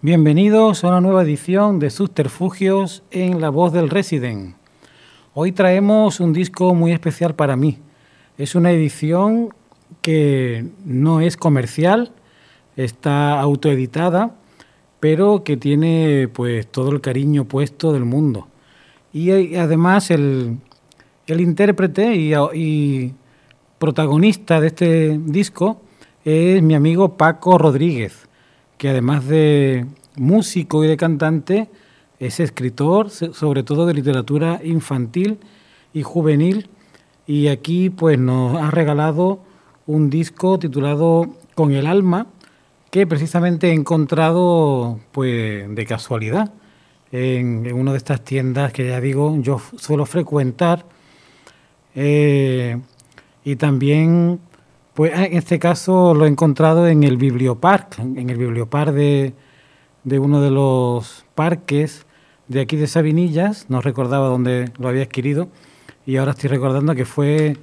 Bienvenidos a una nueva edición de Subterfugios en la voz del Resident. Hoy traemos un disco muy especial para mí. Es una edición que no es comercial, está autoeditada, pero que tiene pues todo el cariño puesto del mundo. Y además el, intérprete y, y protagonista de este disco es mi amigo Paco Rodríguez, que además de músico y de cantante, es escritor, sobre todo de literatura infantil y juvenil, y aquí pues nos ha regalado un disco titulado Con el alma, que precisamente he encontrado pues de casualidad en, una de estas tiendas que ya digo yo suelo frecuentar eh, y también pues en este caso lo he encontrado en el Bibliopark, en el Bibliopark de, de uno de los parques de aquí de Sabinillas, no recordaba dónde lo había adquirido y ahora estoy recordando que fue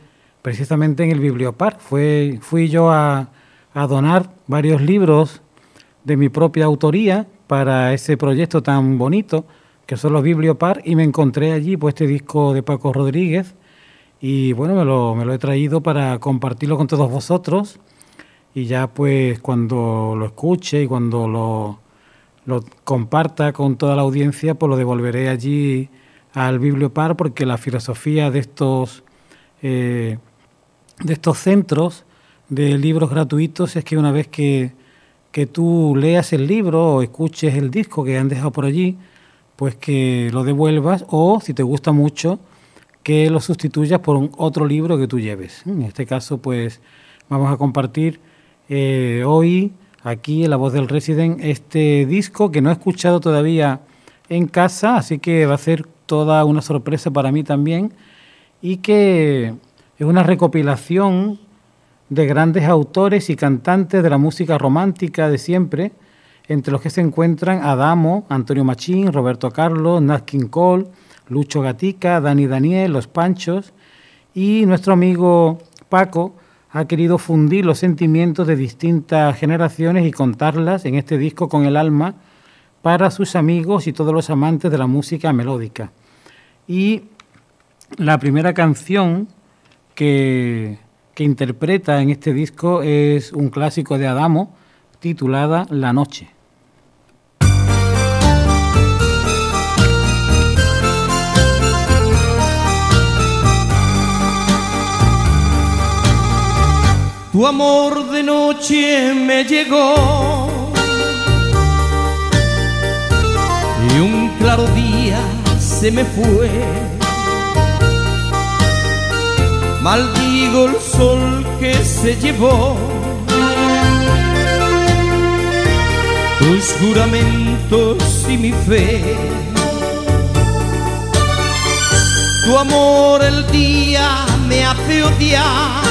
precisamente en el Bibliopar. Fue, fui yo a, a donar varios libros de mi propia autoría para ese proyecto tan bonito que son los Bibliopar y me encontré allí pues este disco de Paco Rodríguez y bueno, me lo, me lo he traído para compartirlo con todos vosotros y ya pues cuando lo escuche y cuando lo, lo comparta con toda la audiencia, pues lo devolveré allí al Bibliopar porque la filosofía de estos, eh, de estos centros de libros gratuitos es que una vez que, que tú leas el libro o escuches el disco que han dejado por allí, pues que lo devuelvas o, si te gusta mucho, que lo sustituyas por un otro libro que tú lleves. En este caso, pues vamos a compartir eh, hoy aquí en La Voz del Resident este disco que no he escuchado todavía en casa, así que va a ser toda una sorpresa para mí también y que es una recopilación de grandes autores y cantantes de la música romántica de siempre, entre los que se encuentran Adamo, Antonio Machín, Roberto Carlos, Nat King Cole, Lucho Gatica, Dani Daniel, Los Panchos y nuestro amigo Paco, ha querido fundir los sentimientos de distintas generaciones y contarlas en este disco con el alma para sus amigos y todos los amantes de la música melódica. Y la primera canción que, interpreta en este disco es un clásico de Adamo titulada La Noche. Tu amor de noche me llegó y un claro día se me fue. Maldigo el sol que se llevó. Tus juramentos y mi fe. Tu amor el día me hace odiar.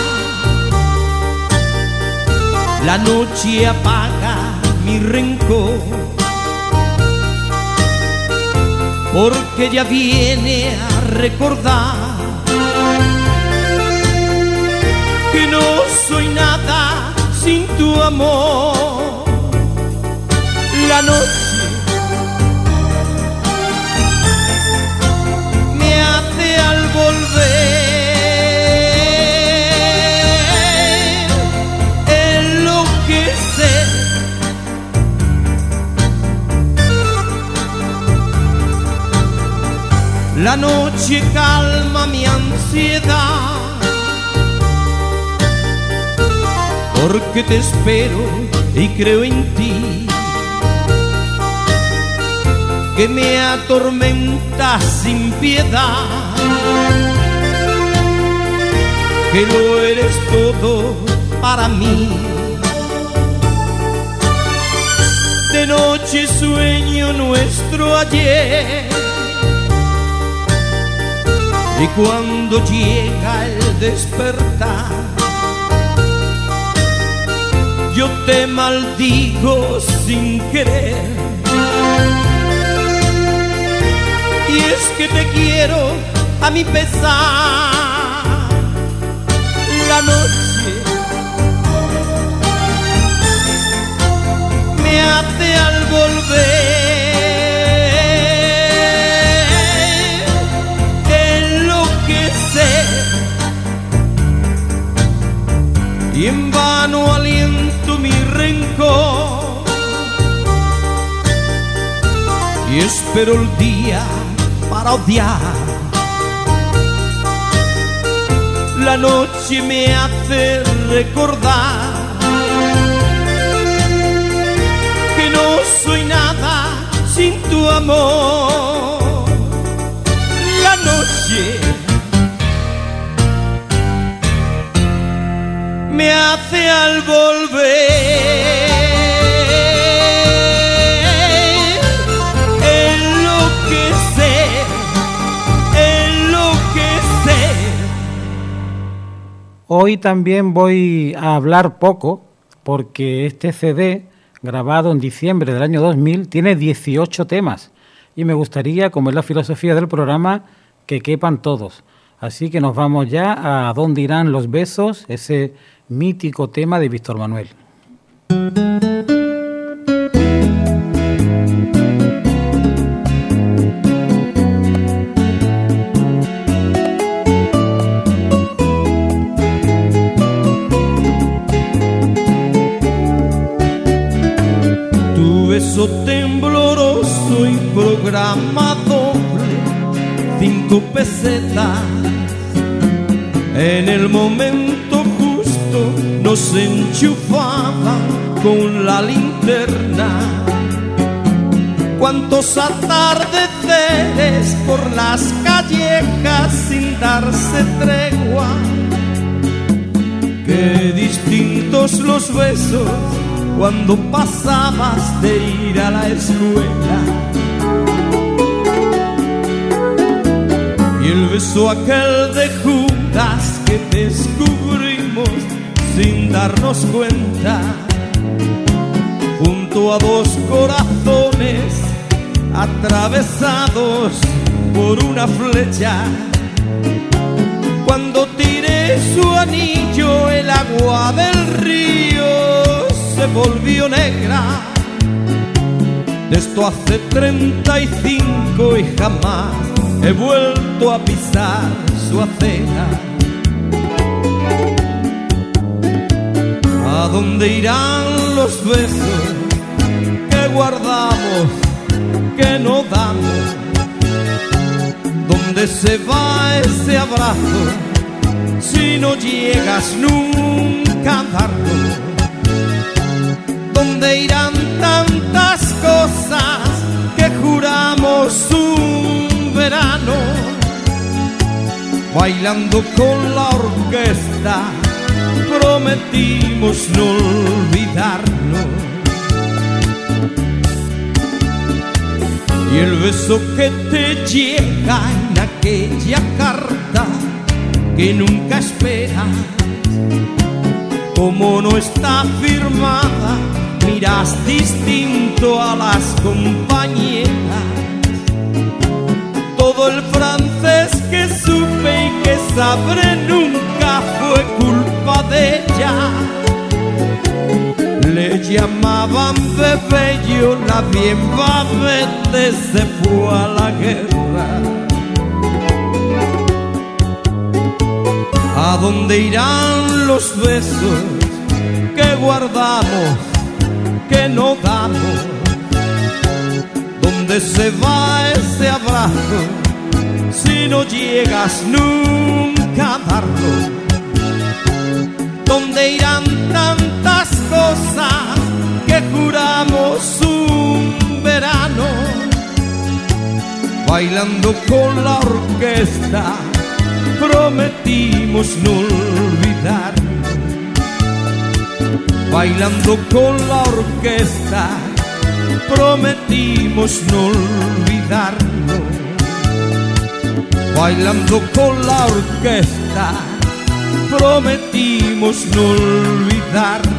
La noche apaga mi rencor, porque ya viene a recordar que no soy nada sin tu amor. La noche La noche calma mi ansiedad, porque te espero y creo en ti, que me atormenta sin piedad, que lo eres todo para mí. De noche sueño nuestro ayer. Y cuando llega el despertar, yo te maldigo sin querer. Y es que te quiero a mi pesar. La noche me hace al volver. y en vano aliento mi rencor. Y espero el día para odiar. La noche me hace recordar que no soy nada sin tu amor. La noche me hace al Hoy también voy a hablar poco porque este CD, grabado en diciembre del año 2000, tiene 18 temas y me gustaría, como es la filosofía del programa, que quepan todos. Así que nos vamos ya a dónde irán los besos, ese mítico tema de Víctor Manuel. Darse tregua. Qué distintos los besos cuando pasabas de ir a la escuela. Y el beso aquel de Judas que descubrimos sin darnos cuenta, junto a dos corazones atravesados por una flecha. Su anillo, el agua del río se volvió negra. De esto hace 35 y jamás he vuelto a pisar su acera. ¿A dónde irán los besos que guardamos, que no damos? ¿Dónde se va ese abrazo si no llegas nunca a darlo? ¿Dónde irán tantas cosas que juramos un verano? Bailando con la orquesta prometimos no olvidarnos. Y el beso que te llega en aquella carta que nunca esperas, como no está firmada, miras distinto a las compañeras. Todo el francés que supe y que sabré nunca fue culpa de ella. Le llamaban bebé, yo la bien se fue a la guerra. ¿A dónde irán los besos que guardamos, que no damos? ¿Dónde se va ese abrazo si no llegas nunca a darlo? ¿Dónde irán tantas cosas que juramos un verano? Bailando con la orquesta, prometimos no olvidar. Bailando con la orquesta, prometimos no olvidarnos. Bailando con la orquesta, prometimos no olvidarnos.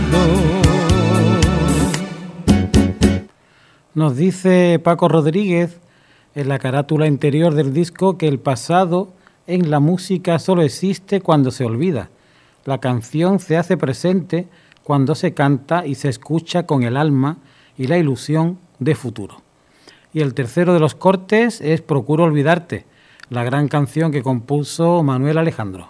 Nos dice Paco Rodríguez en la carátula interior del disco que el pasado en la música solo existe cuando se olvida. La canción se hace presente cuando se canta y se escucha con el alma y la ilusión de futuro. Y el tercero de los cortes es Procuro olvidarte, la gran canción que compuso Manuel Alejandro.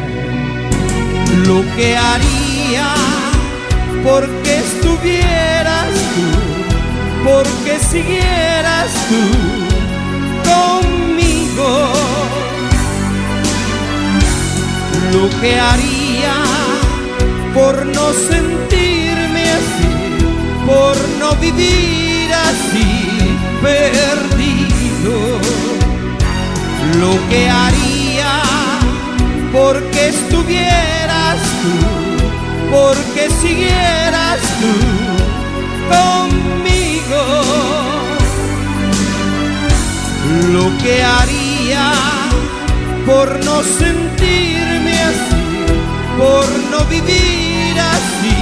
lo que haría porque estuvieras tú, porque siguieras tú conmigo. Lo que haría por no sentirme así, por no vivir así perdido. Lo que haría porque estuvieras tú, porque siguieras tú conmigo. Lo que haría por no sentirme así, por no vivir así.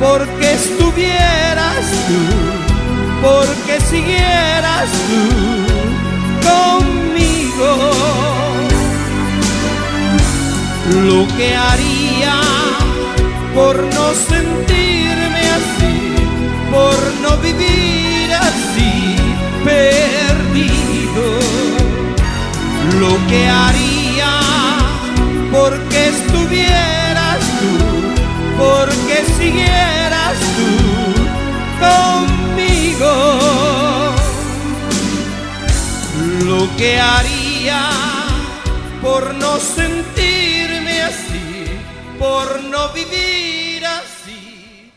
porque estuvieras tú, porque siguieras tú conmigo. Lo que haría por no sentirme así, por no vivir así, perdido. Lo que haría porque estuvieras tú porque siguieras tú conmigo. Lo que haría por no sentirme así, por no vivir así.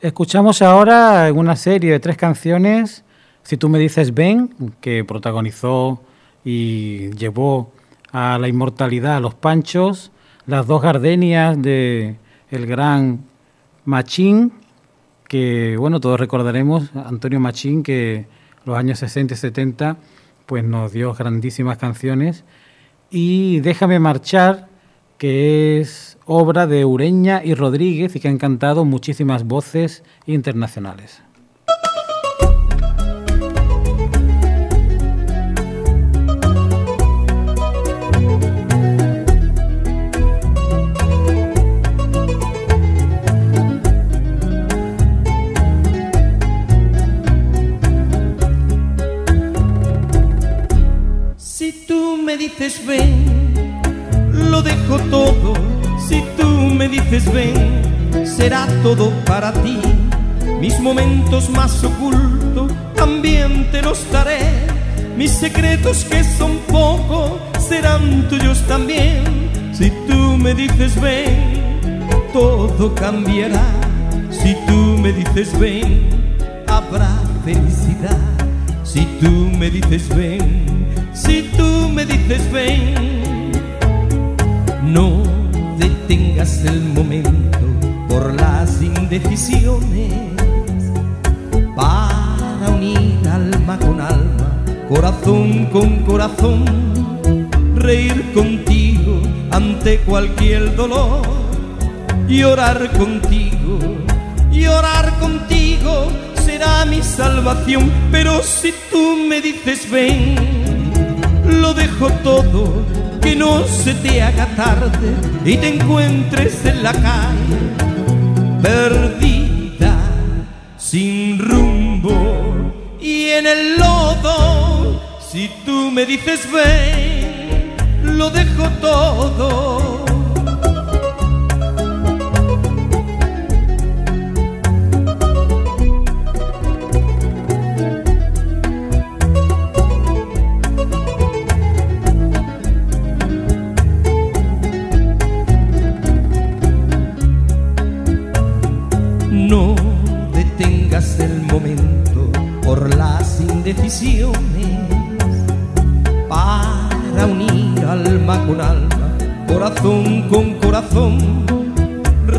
Escuchamos ahora una serie de tres canciones, Si tú me dices ven, que protagonizó y llevó a la inmortalidad a los Panchos, las dos gardenias de el gran Machín, que bueno, todos recordaremos, Antonio Machín, que los años 60 y 70 pues nos dio grandísimas canciones. Y Déjame marchar, que es obra de Ureña y Rodríguez y que han cantado muchísimas voces internacionales. Dices ven, lo dejo todo. Si tú me dices ven, será todo para ti. Mis momentos más ocultos también te los daré. Mis secretos que son pocos serán tuyos también. Si tú me dices ven, todo cambiará. Si tú me dices ven, habrá felicidad. Si tú me dices ven, si tú me dices ven, no detengas el momento por las indecisiones. Para unir alma con alma, corazón con corazón, reír contigo ante cualquier dolor, llorar contigo, llorar contigo será mi salvación, pero si tú me dices ven, lo dejo todo, que no se te haga tarde y te encuentres en la calle, perdida, sin rumbo y en el lodo. Si tú me dices ven, lo dejo todo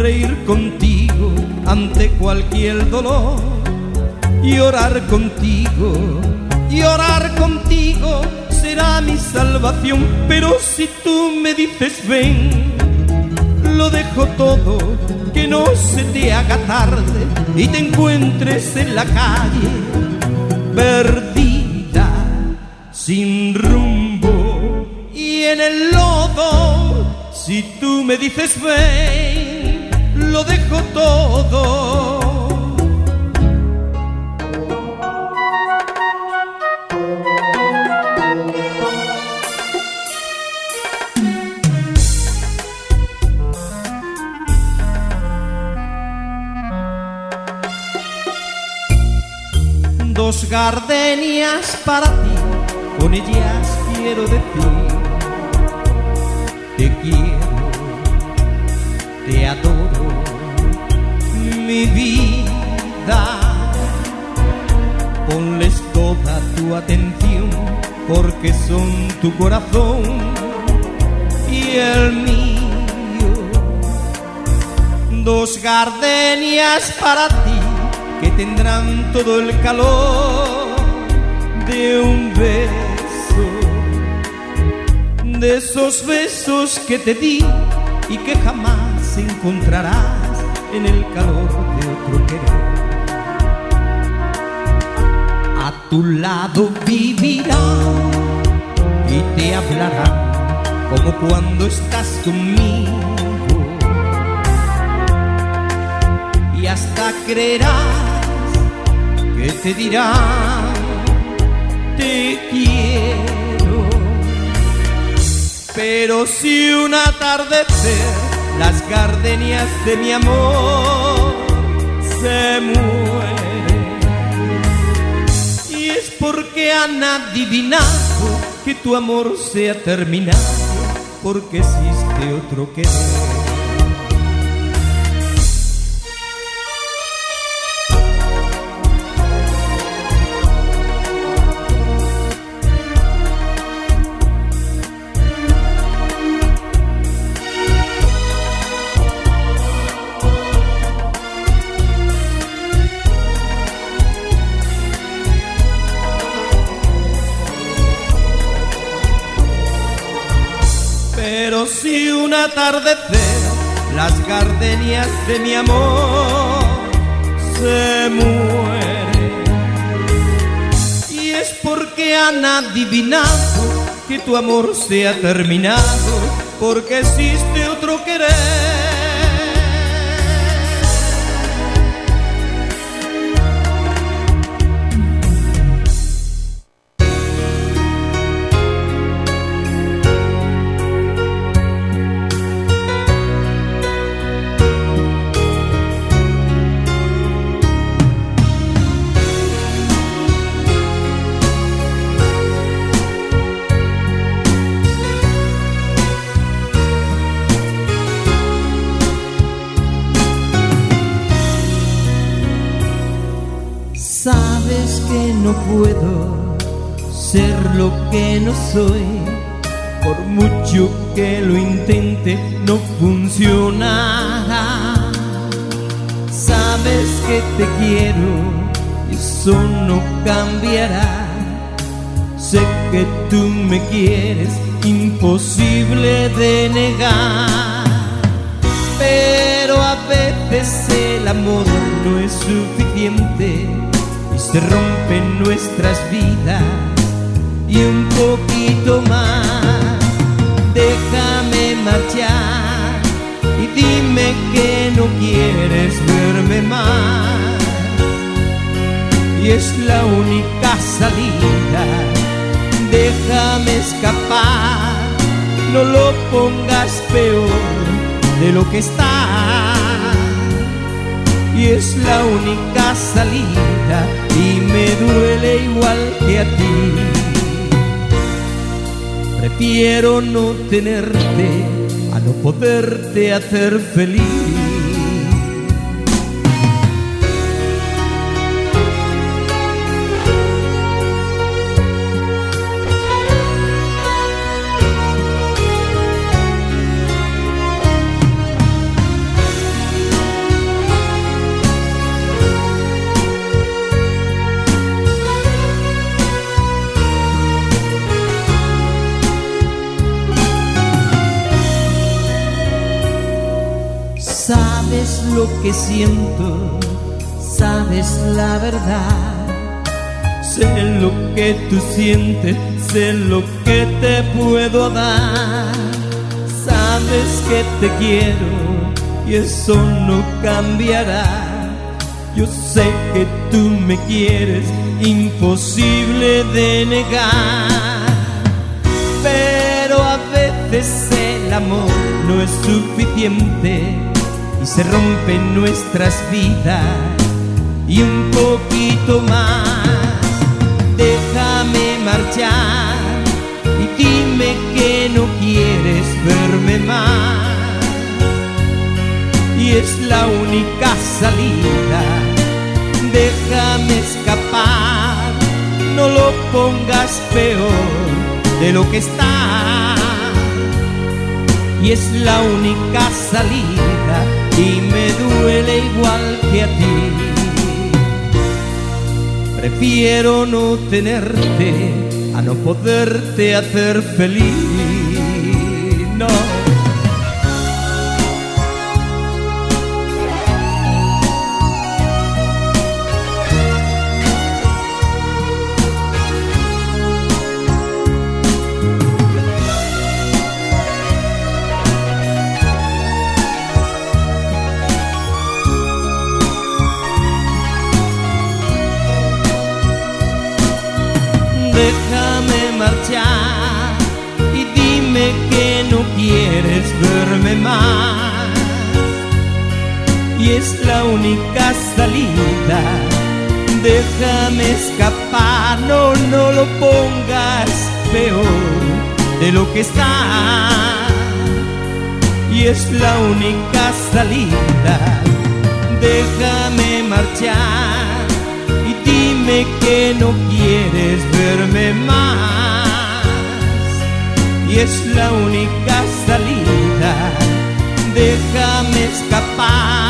reír contigo ante cualquier dolor, llorar contigo, llorar contigo será mi salvación, pero si tú me dices ven, lo dejo todo, que no se te haga tarde y te encuentres en la calle perdida, sin rumbo y en el lodo. Si tú me dices ven, lo dejo todo. gardenias para ti, con ellas quiero decir, te quiero, te adoro, mi vida. Ponles toda tu atención, porque son tu corazón y el mío. Dos gardenias para ti que tendrán todo el calor de un beso, de esos besos que te di y que jamás encontrarás en el calor de otro querer. A tu lado vivirán y te hablarán como cuando estás conmigo. Y hasta creerás que te dirán te quiero. Pero si un atardecer las gardenias de mi amor se mueren y es porque han adivinado que tu amor se ha terminado porque existe otro querer. Atardecer las gardenias de mi amor se mueren. Y es porque han adivinado que tu amor se ha terminado porque existe otro querer no puedo ser lo que no soy. Por mucho que lo intente, no funciona. Sabes que te quiero, eso no cambiará. Sé que tú me quieres, imposible de negar. Pero a veces el amor no es suficiente se rompen nuestras vidas y un poquito más. Déjame marchar y dime que no quieres verme más. Y es la única salida. Déjame escapar, no lo pongas peor de lo que está y es la única salida y me duele igual que a ti. Prefiero no tenerte a no poderte hacer feliz. Que siento, sabes la verdad. Sé lo que tú sientes, sé lo que te puedo dar. Sabes que te quiero y eso no cambiará. Yo sé que tú me quieres, imposible de negar. Pero a veces el amor no es suficiente y se rompen nuestras vidas y un poquito más. Déjame marchar y dime que no quieres verme más. Y es la única salida. Déjame escapar, no lo pongas peor de lo que está. Y es la única salida y me duele igual que a ti. Prefiero no tenerte a no poderte hacer feliz. Es la única salida, déjame escapar, no, no lo pongas peor de lo que está. Y es la única salida, déjame marchar y dime que no quieres verme más y es la única salida. Déjame escapar,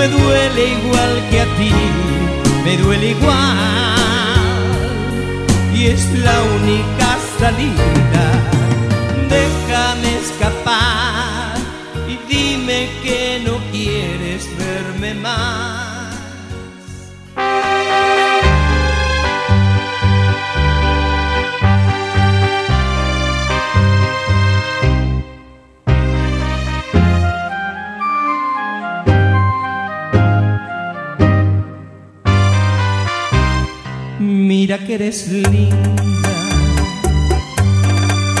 me duele igual que a ti, me duele igual y es la única salida. Eres linda,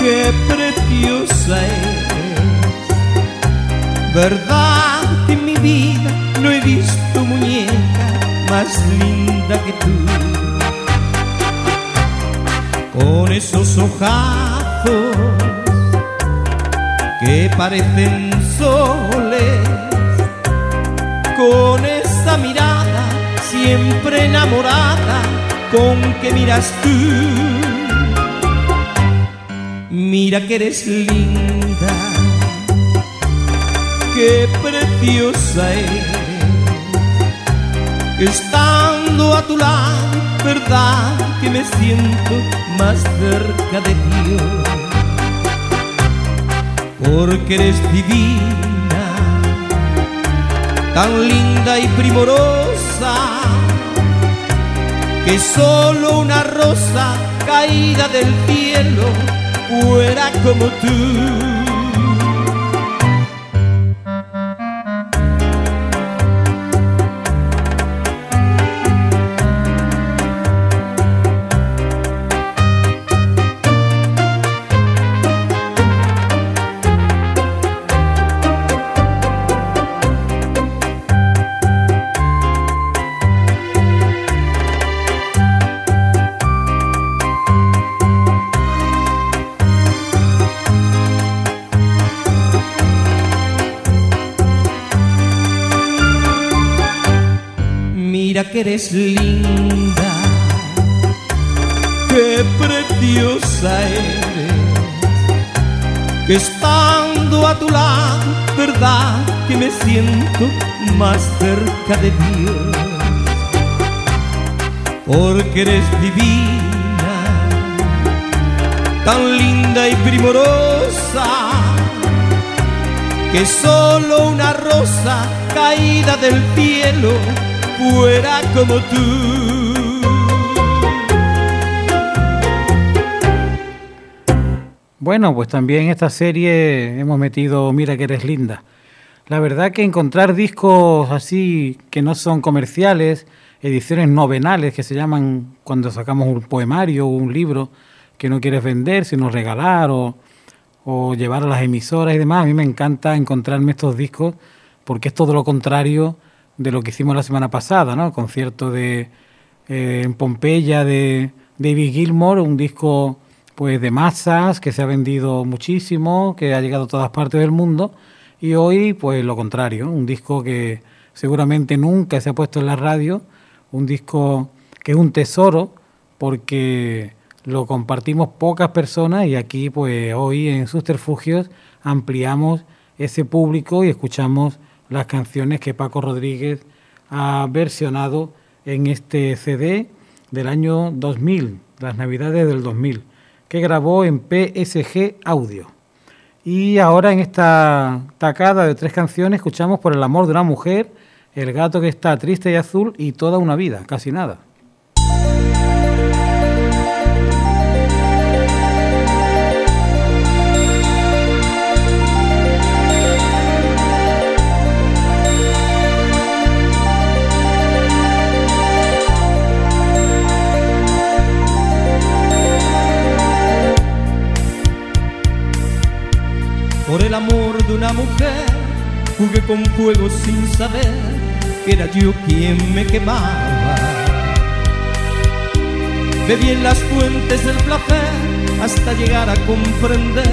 qué preciosa eres, verdad que en mi vida no he visto muñeca más linda que tú. Con esos ojazos que parecen soles, con esa mirada siempre enamorada con que miras tú. Mira que eres linda, qué preciosa eres. Estando a tu lado, verdad que me siento más cerca de Dios. Porque eres divina, tan linda y primorosa que solo una rosa caída del cielo fuera como tú. Eres linda, qué preciosa eres, que estando a tu lado, verdad que me siento más cerca de Dios, porque eres divina, tan linda y primorosa, que solo una rosa caída del cielo como tú. Bueno, pues también en esta serie hemos metido Mira que eres linda. La verdad que encontrar discos así que no son comerciales, ediciones novenales que se llaman cuando sacamos un poemario o un libro que no quieres vender, sino regalar o, o llevar a las emisoras y demás, a mí me encanta encontrarme estos discos porque es todo lo contrario de lo que hicimos la semana pasada, ¿no? El concierto de eh, en Pompeya de David Gilmour, un disco pues de masas que se ha vendido muchísimo, que ha llegado a todas partes del mundo y hoy pues lo contrario, un disco que seguramente nunca se ha puesto en la radio, un disco que es un tesoro porque lo compartimos pocas personas y aquí pues hoy en Susterfugios ampliamos ese público y escuchamos las canciones que Paco Rodríguez ha versionado en este CD del año 2000, las Navidades del 2000, que grabó en PSG Audio. Y ahora en esta tacada de tres canciones escuchamos Por el amor de una mujer, El gato que está triste y azul y Toda una vida, casi nada. De una mujer jugué con fuego sin saber que era yo quien me quemaba. Bebí en las fuentes del placer hasta llegar a comprender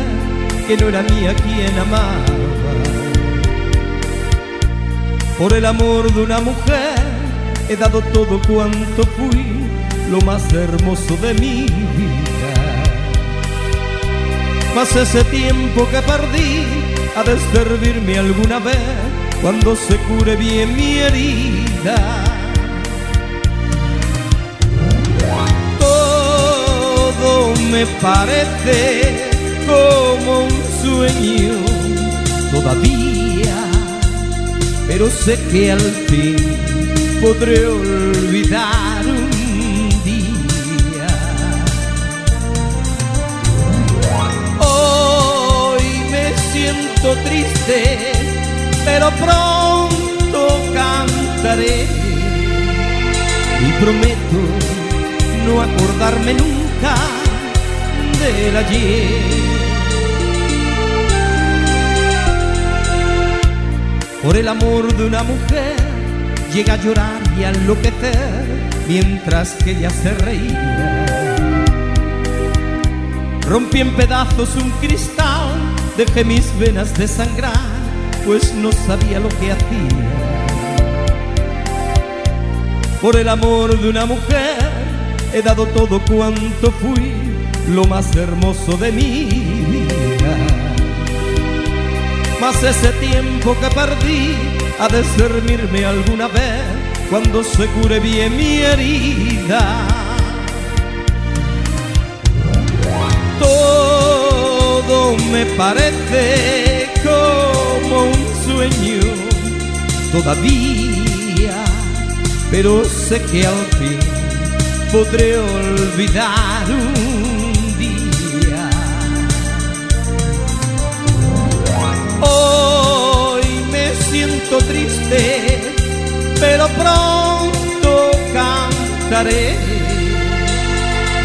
que no era mía quien amaba. Por el amor de una mujer he dado todo cuanto fui, lo más hermoso de mi vida más ese tiempo que perdí ha de servirme alguna vez cuando se cure bien mi herida. Todo me parece como un sueño todavía, pero sé que al fin podré olvidar siento triste, pero pronto cantaré y prometo no acordarme nunca del ayer. Por el amor de una mujer llega a llorar y a enloquecer mientras que ella se reía. Rompí en pedazos un cristal, dejé mis venas de sangrar, pues no sabía lo que hacía. Por el amor de una mujer he dado todo cuanto fui, lo más hermoso de mi vida. Mas ese tiempo que perdí ha de servirme alguna vez cuando se cure bien mi herida. Todo me parece como un sueño todavía, pero sé que al fin podré olvidar un día. Hoy me siento triste, pero pronto cantaré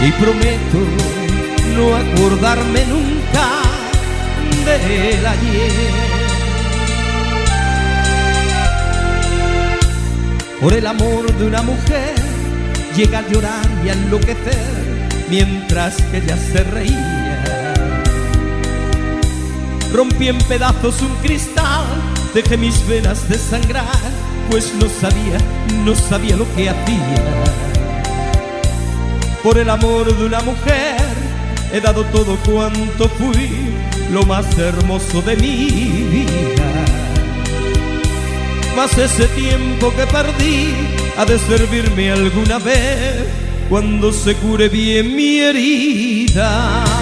y prometo no acordarme nunca Por el amor de una mujer llega a llorar y a enloquecer mientras que ella se reía. Rompí en pedazos un cristal, dejé mis venas de sangrar, pues no sabía, no sabía lo que hacía. Por el amor de una mujer he dado todo cuanto fui, lo más hermoso de mi vida. Mas ese tiempo que perdí ha de servirme alguna vez cuando se cure bien mi herida.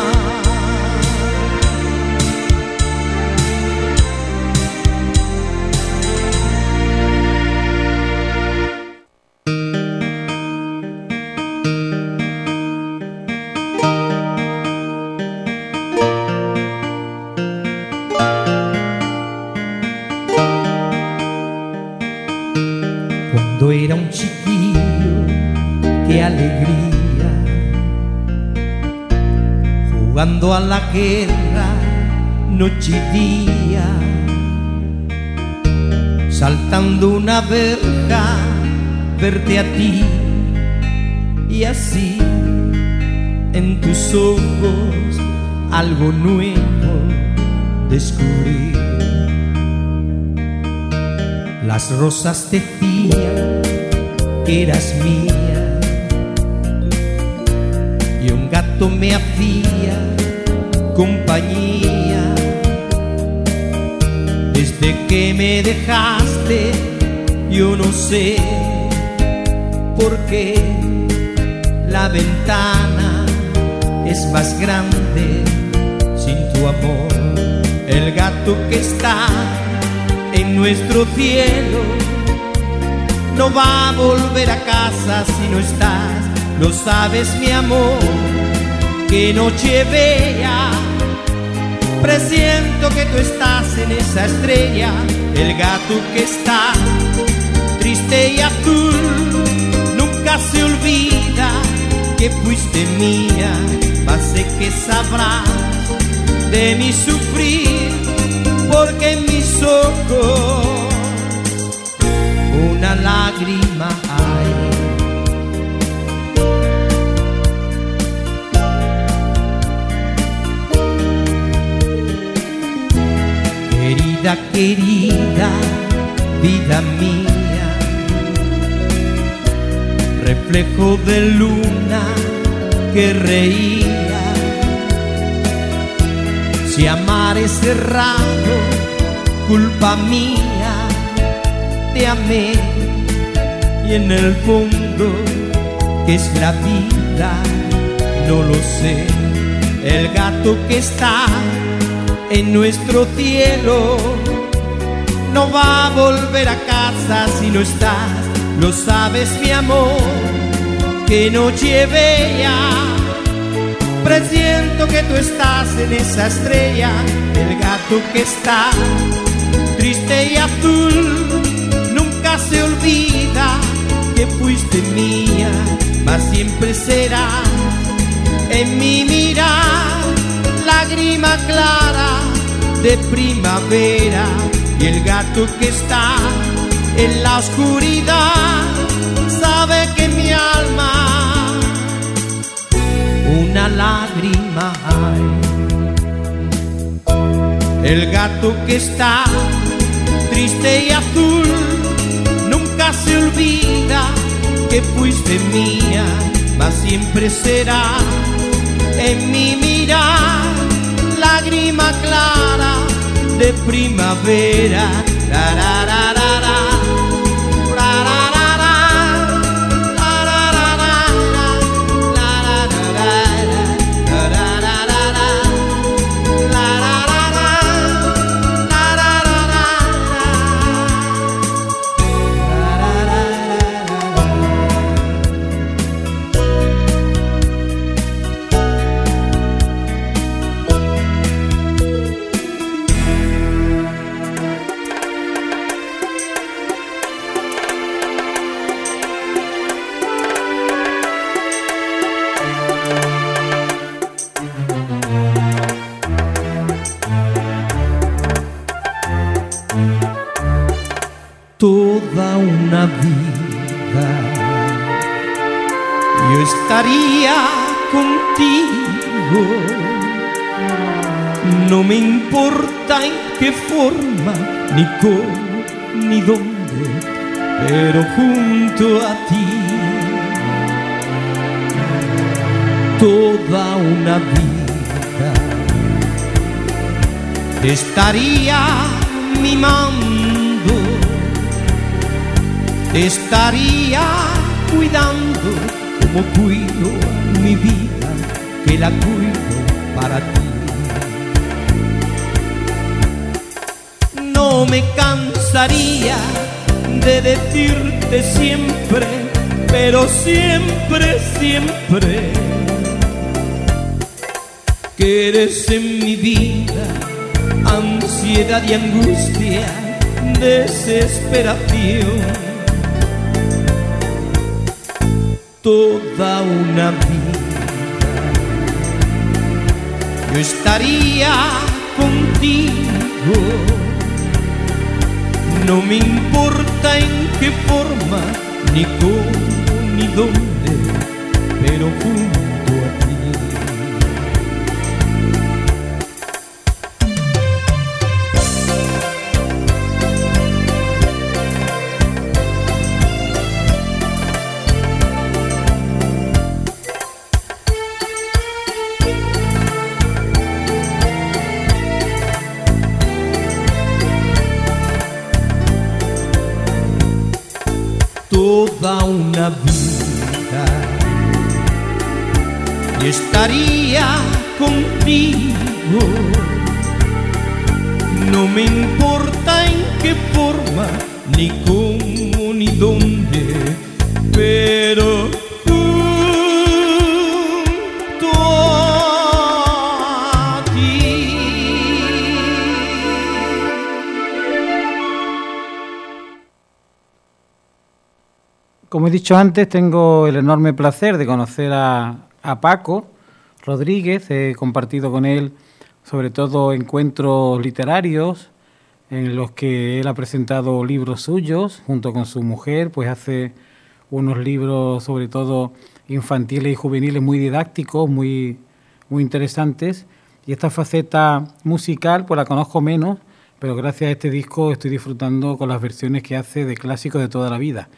A la guerra, noche y día. Saltando una verja, verte a ti. Y así, en tus ojos, algo nuevo descubrí. Las rosas decían que eras mía y un gato me hacía compañía. Desde que me dejaste, yo no sé por qué la ventana es más grande sin tu amor. El gato que está en nuestro cielo no va a volver a casa si no estás. Lo sabes, mi amor, que noche bella. Presiento que tú estás en esa estrella, el gato que está triste y azul. Nunca se olvida que fuiste mía, sé que sabrás de mi sufrir porque en mis ojos una lágrima Querida, vida mía, reflejo de luna que reía. Si amar es cerrado, culpa mía, te amé y en el fondo, que es la vida, no lo sé. El gato que está en nuestro cielo no va a volver a casa si no estás. Lo sabes, mi amor, que noche bella. Presiento que tú estás en esa estrella, el gato que está triste y azul. Nunca se olvida que fuiste mía, mas siempre será en mi mirar lágrima clara de primavera y el gato que está en la oscuridad sabe que mi alma una lágrima hay. El gato que está triste y azul nunca se olvida que fuiste mía, mas siempre será en mi mirar lágrima clara de primavera. toda una vida. Yo estaría contigo, no me importa en qué forma, ni cómo, ni dónde, pero junto a ti. Toda una vida estaría mimando estaría cuidando como cuido mi vida, que la cuido para ti. No me cansaría de decirte siempre, pero siempre, siempre, que eres en mi vida ansiedad y angustia, desesperación toda una vida. Yo estaría contigo, no me importa en qué forma, ni cómo, ni dónde, he dicho antes, tengo el enorme placer de conocer a, a Paco Rodríguez. He compartido con él sobre todo encuentros literarios en los que él ha presentado libros suyos junto con su mujer, pues hace unos libros sobre todo infantiles y juveniles muy didácticos, muy, muy interesantes. Y esta faceta musical pues la conozco menos, pero gracias a este disco estoy disfrutando con las versiones que hace de clásicos de toda la vida.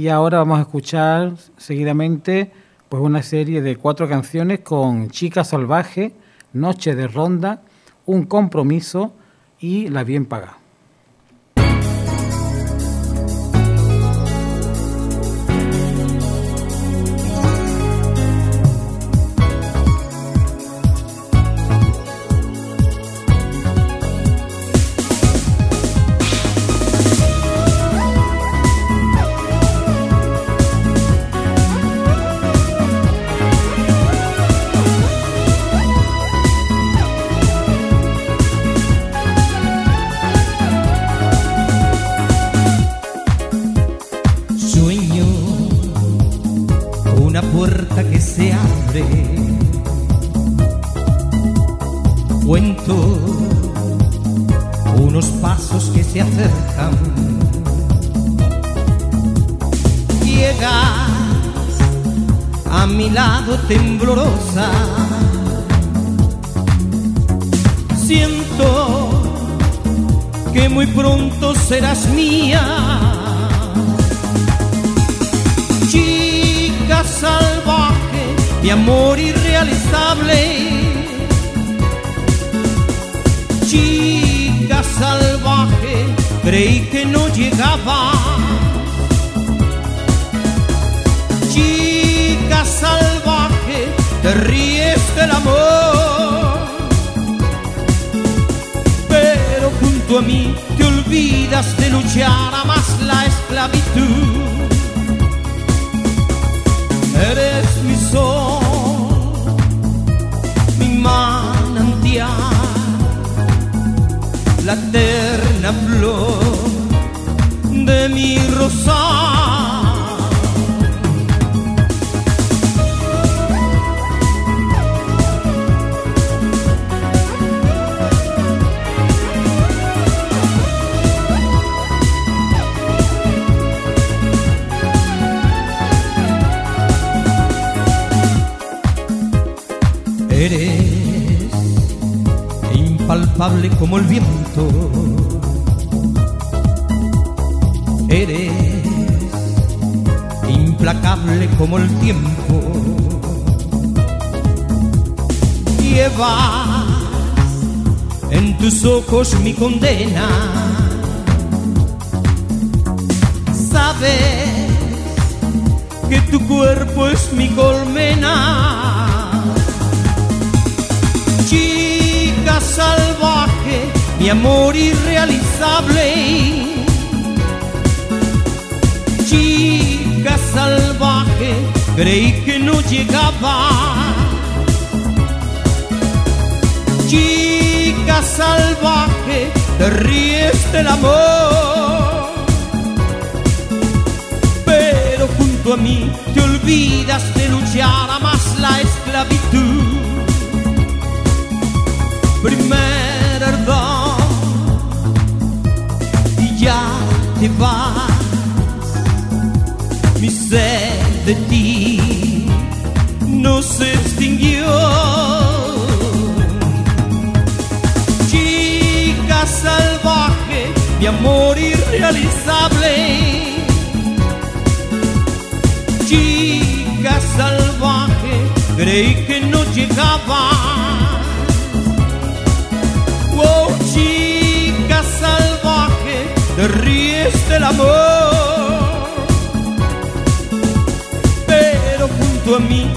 Y ahora vamos a escuchar seguidamente pues una serie de cuatro canciones con Chica Salvaje, Noche de Ronda, Un Compromiso y La Bien Paga. Como el viento. Eres implacable como el tiempo. Llevas en tus ojos mi condena. Sabes que tu cuerpo es mi colmena. Chica salvaje, mi amor irrealizable. Chica salvaje, creí que no llegaba. Chica salvaje, te ríes del amor. Pero junto a mí te olvidas de luchar a más la esclavitud primer ardor Mi sed de ti no se extinguió. Chica salvaje, mi amor irrealizable. Chica salvaje, creí que no llegaba. Oh, chica salvaje, te ríes del amor. Pero junto a mí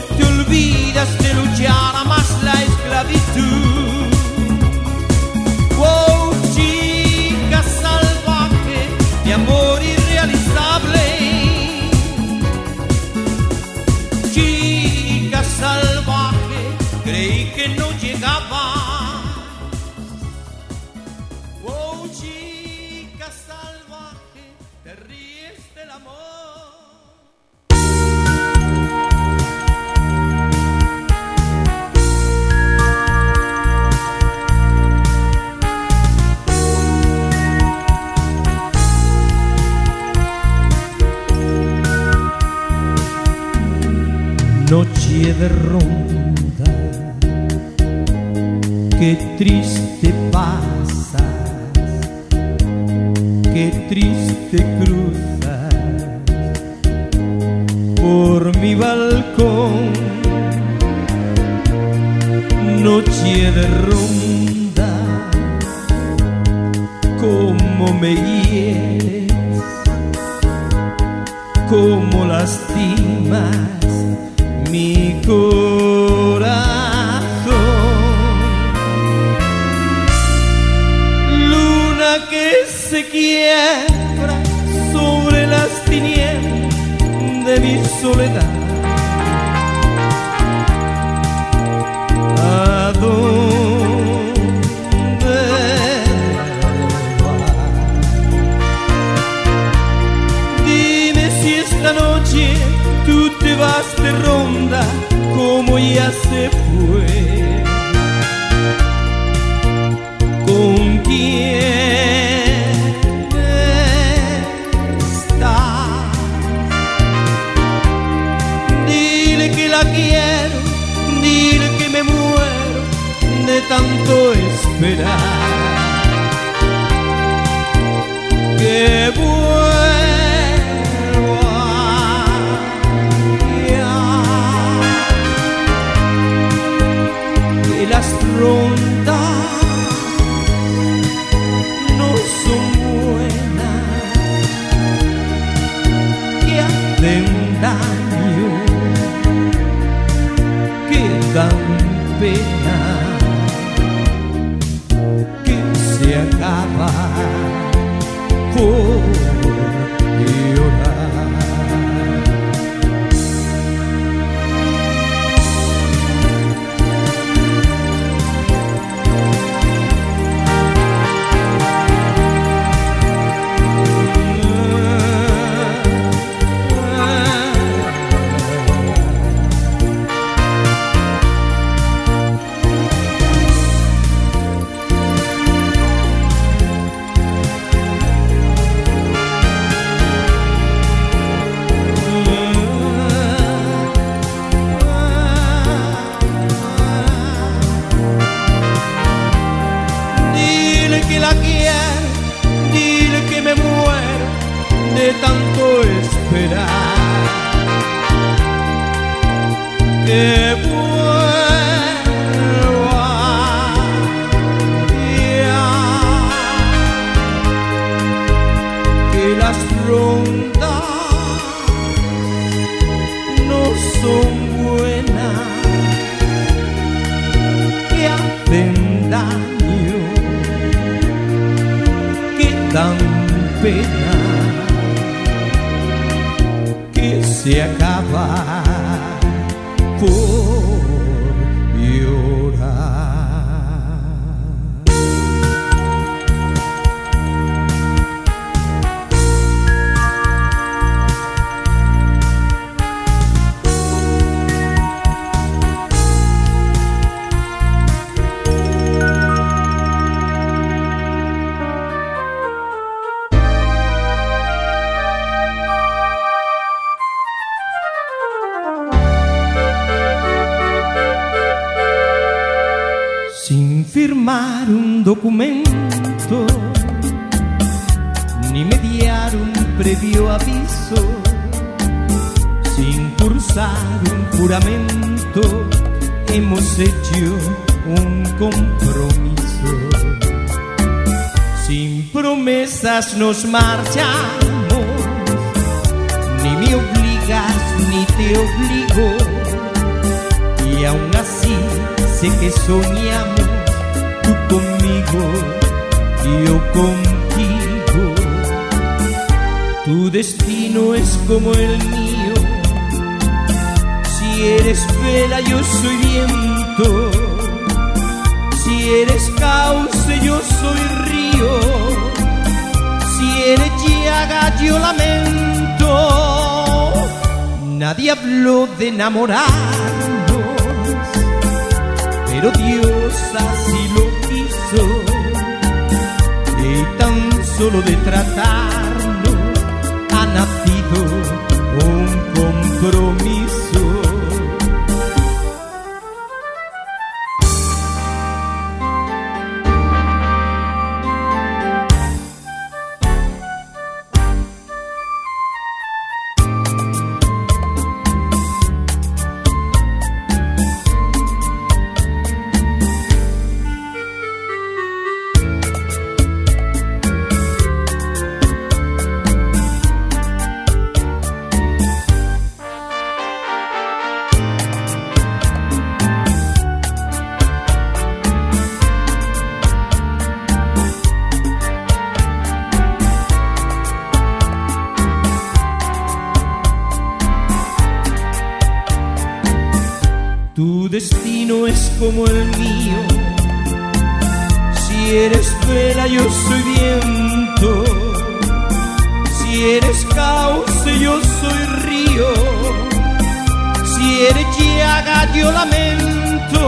firmar un documento ni mediar un previo aviso, sin cursar un juramento, hemos hecho un compromiso. Sin promesas nos marchamos, ni me obligas ni te obligo y aún así sé que soñamos conmigo yo contigo. Tu destino es como el mío. Si eres vela, yo soy viento. Si eres cauce, yo soy río. Si eres llaga, yo lamento. Nadie habló de enamorarnos pero Dios así solo de tratarnos yo soy viento. Si eres cauce, yo soy río. Si eres llaga, yo lamento.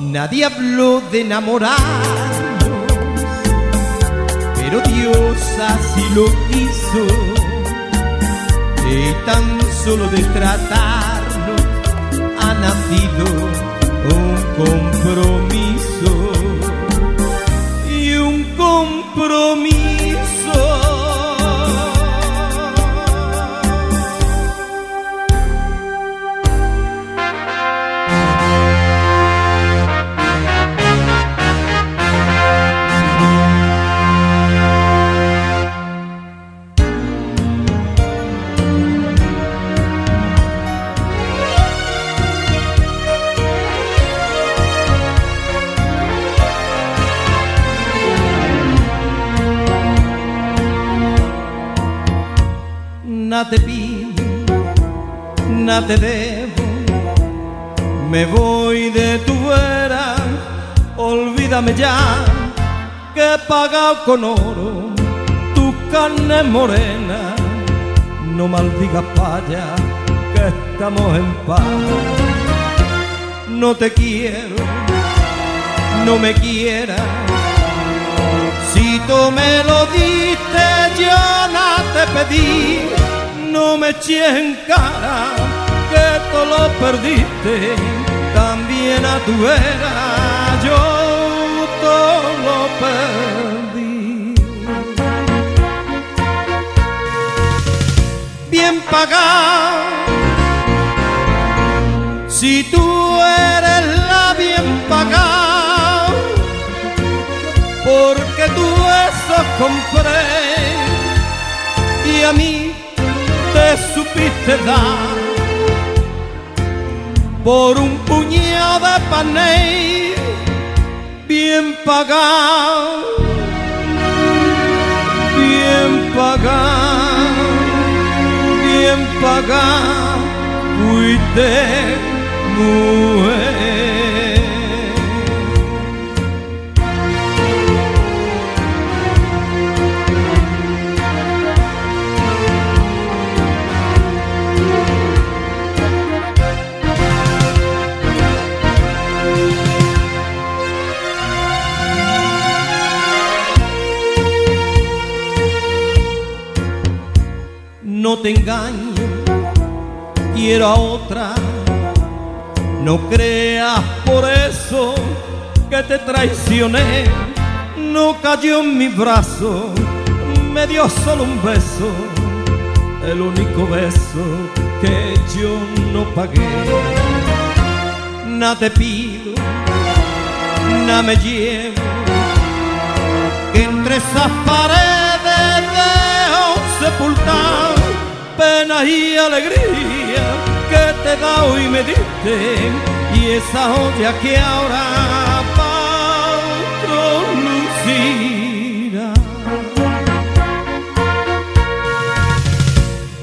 Nadie habló de enamorarnos, así lo quiso y tan solo de tratarnos ha nacido un compromiso te pido, nada te debo, me voy de tu vera, olvídame ya que he pagado con oro tu carne morena, no maldigas paya que estamos en paz, no te quiero, no me quieras, si tú me lo diste yo no te pedí no me eches en cara que tú lo perdiste, también a tu era yo todo lo perdí. Bien pagado, si tú eres la bien pagado, porque tú eso compré y a mí por un puñado de panel bien pagado, bien pagado, bien pagado, fuiste mujer. Te engaño, quiero a otra. No creas por eso que te traicioné, no cayó en mi brazo, me dio solo un beso, el único beso que yo no pagué. Nada te pido, nada me llevo, entre esas paredes de sepultar pena y alegría que te da hoy me diste y esa olla que ahora va lucida.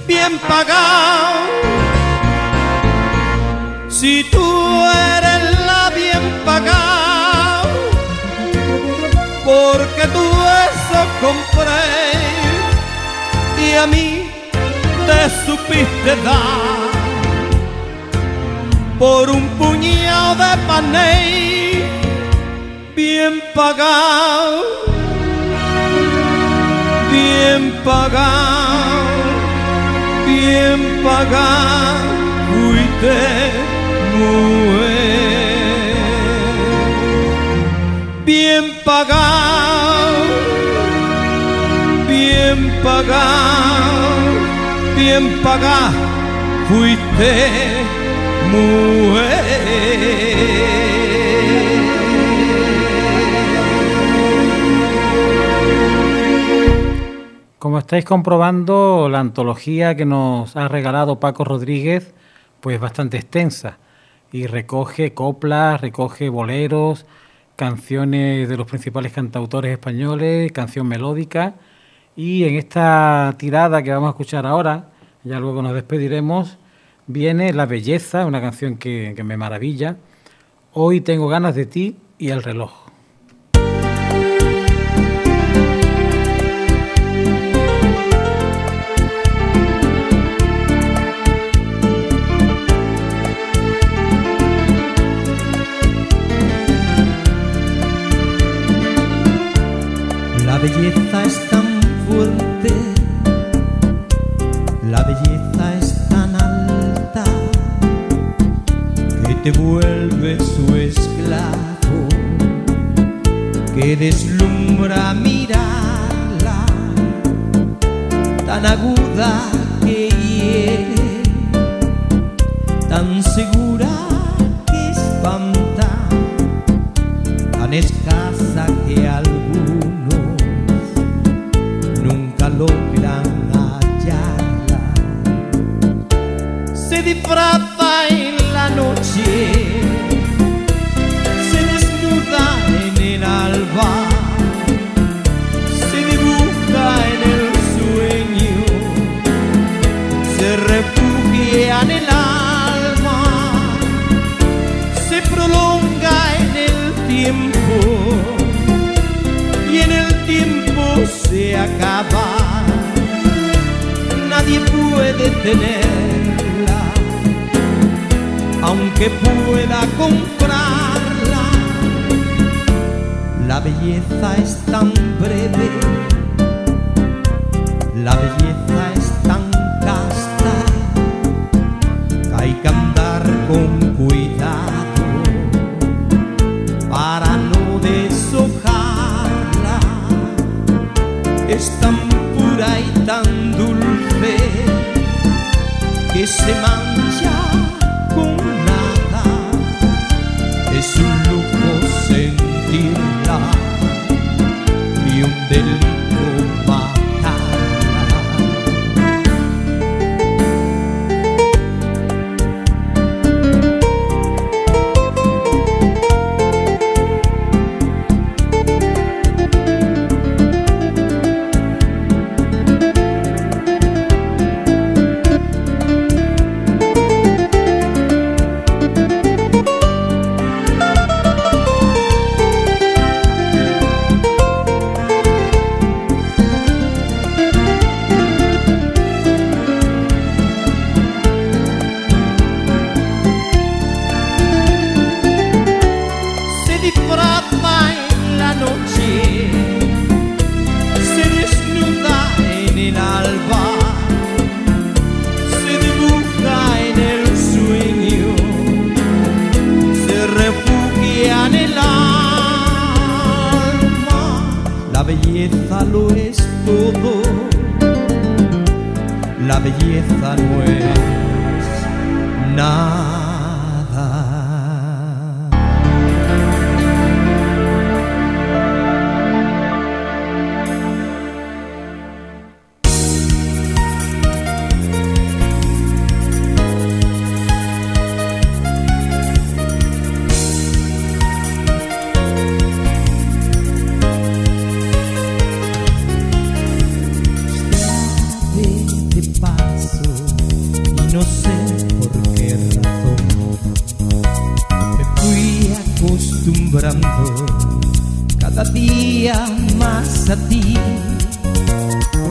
Bien pagado, si tú eres la bien pagado, porque tú eso compré y a mí te supiste dar por un puñado de paney bien pagado, bien pagado, bien pagado, fuiste bien pagado, bien pagado fuiste. Como estáis comprobando, la antología que nos ha regalado Paco Rodríguez, pues bastante extensa y recoge coplas, recoge boleros, canciones de los principales cantautores españoles, canción melódica y en esta tirada que vamos a escuchar ahora, ya luego nos despediremos, viene La Belleza, una canción que, me maravilla. Hoy tengo ganas de ti y el reloj. La belleza es tan la belleza es tan alta que te vuelve su esclavo, que deslumbra mirarla, tan aguda que hiere, tan segura que espanta, tan escasa que al logran hallarla. Se disfraza en la noche, puede tenerla, aunque pueda comprarla. La belleza es tan breve, la belleza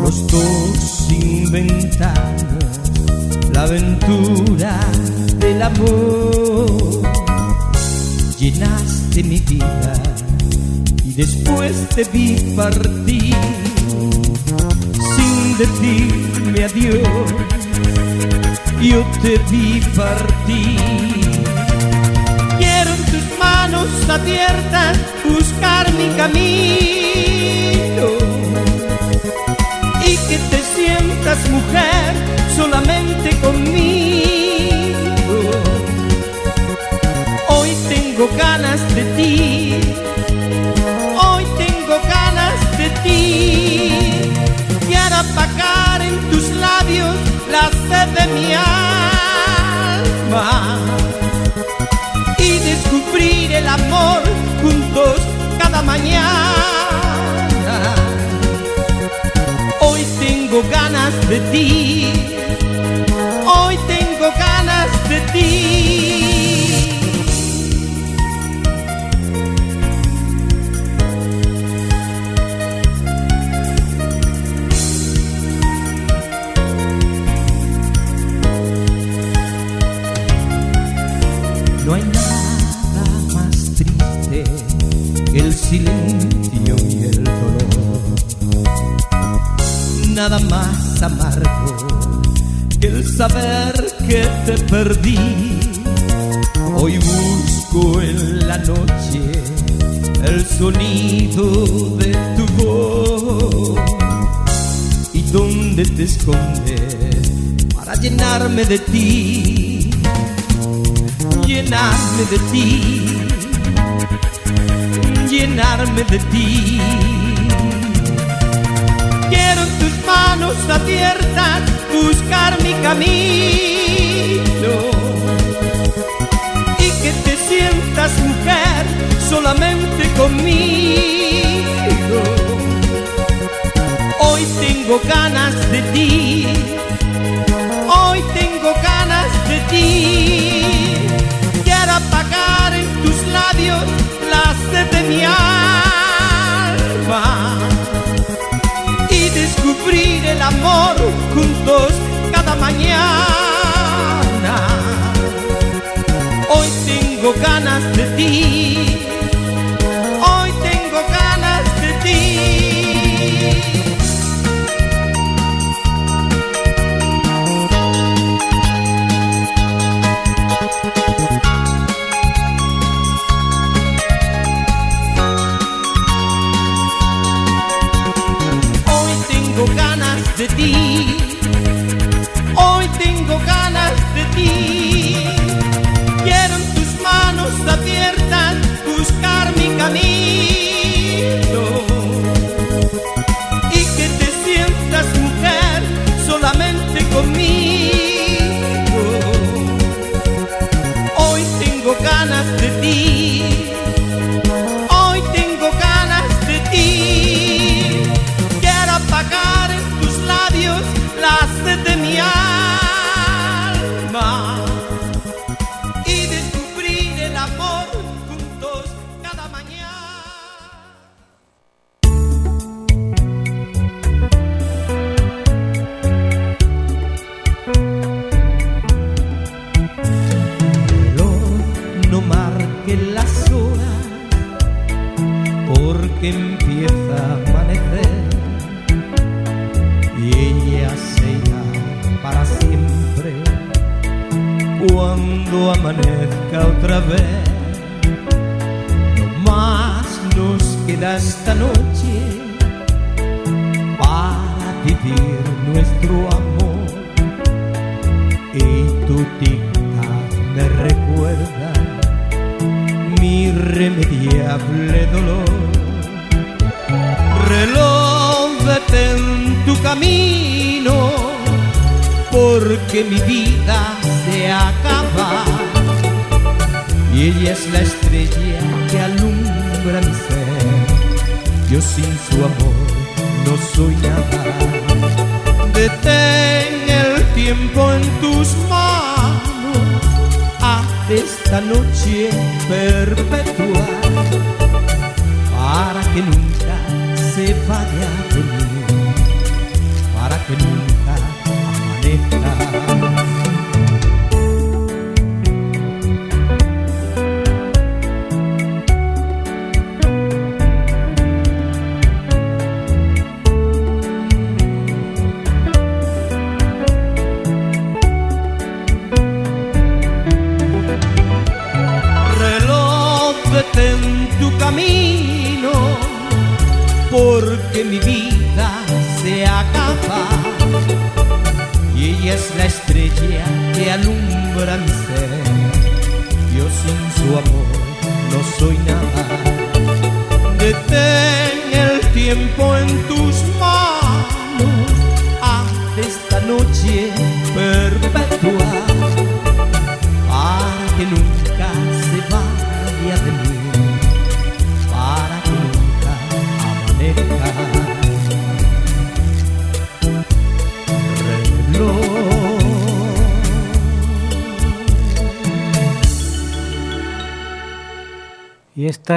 Los dos inventamos la aventura del amor. Llenaste mi vida y después te vi partir sin decirme adiós, yo te vi partir. Quiero tus manos abiertas buscar mi camino mujer solamente conmigo. Hoy tengo ganas de ti, ganas perdí. Hoy busco en la noche el sonido de tu voz y dónde te escondes para llenarme de ti, llenarme de ti, llenarme de ti. Quiero tus manos abiertas buscar mi y que te sientas mujer solamente conmigo. Hoy tengo ganas de ti, hoy tengo ganas de ti. Quiero apagar en tus labios la sed de mi alma y descubrir el amor juntos cada mañana. Tengo ganas de ti, porque mi vida se acaba. Y ella es la estrella que alumbra mi ser. Yo sin su amor no soy nada. Detén el tiempo en tus manos, haz esta noche perpetua para que nunca se vaya de mí, para que nunca amanezca.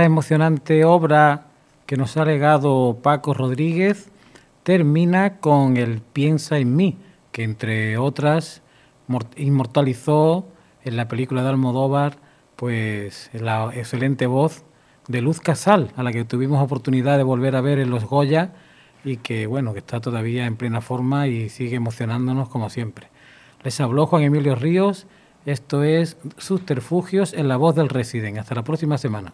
Emocionante obra que nos ha legado Paco Rodríguez termina con el Piensa en mí, que entre otras mor- inmortalizó en la película de Almodóvar pues la excelente voz de Luz Casal, a la que tuvimos oportunidad de volver a ver en los Goya y que bueno, que está todavía en plena forma y sigue emocionándonos como siempre. Les habló Juan Emilio Ríos, esto es Subterfugios en la voz del Resident. Hasta la próxima semana.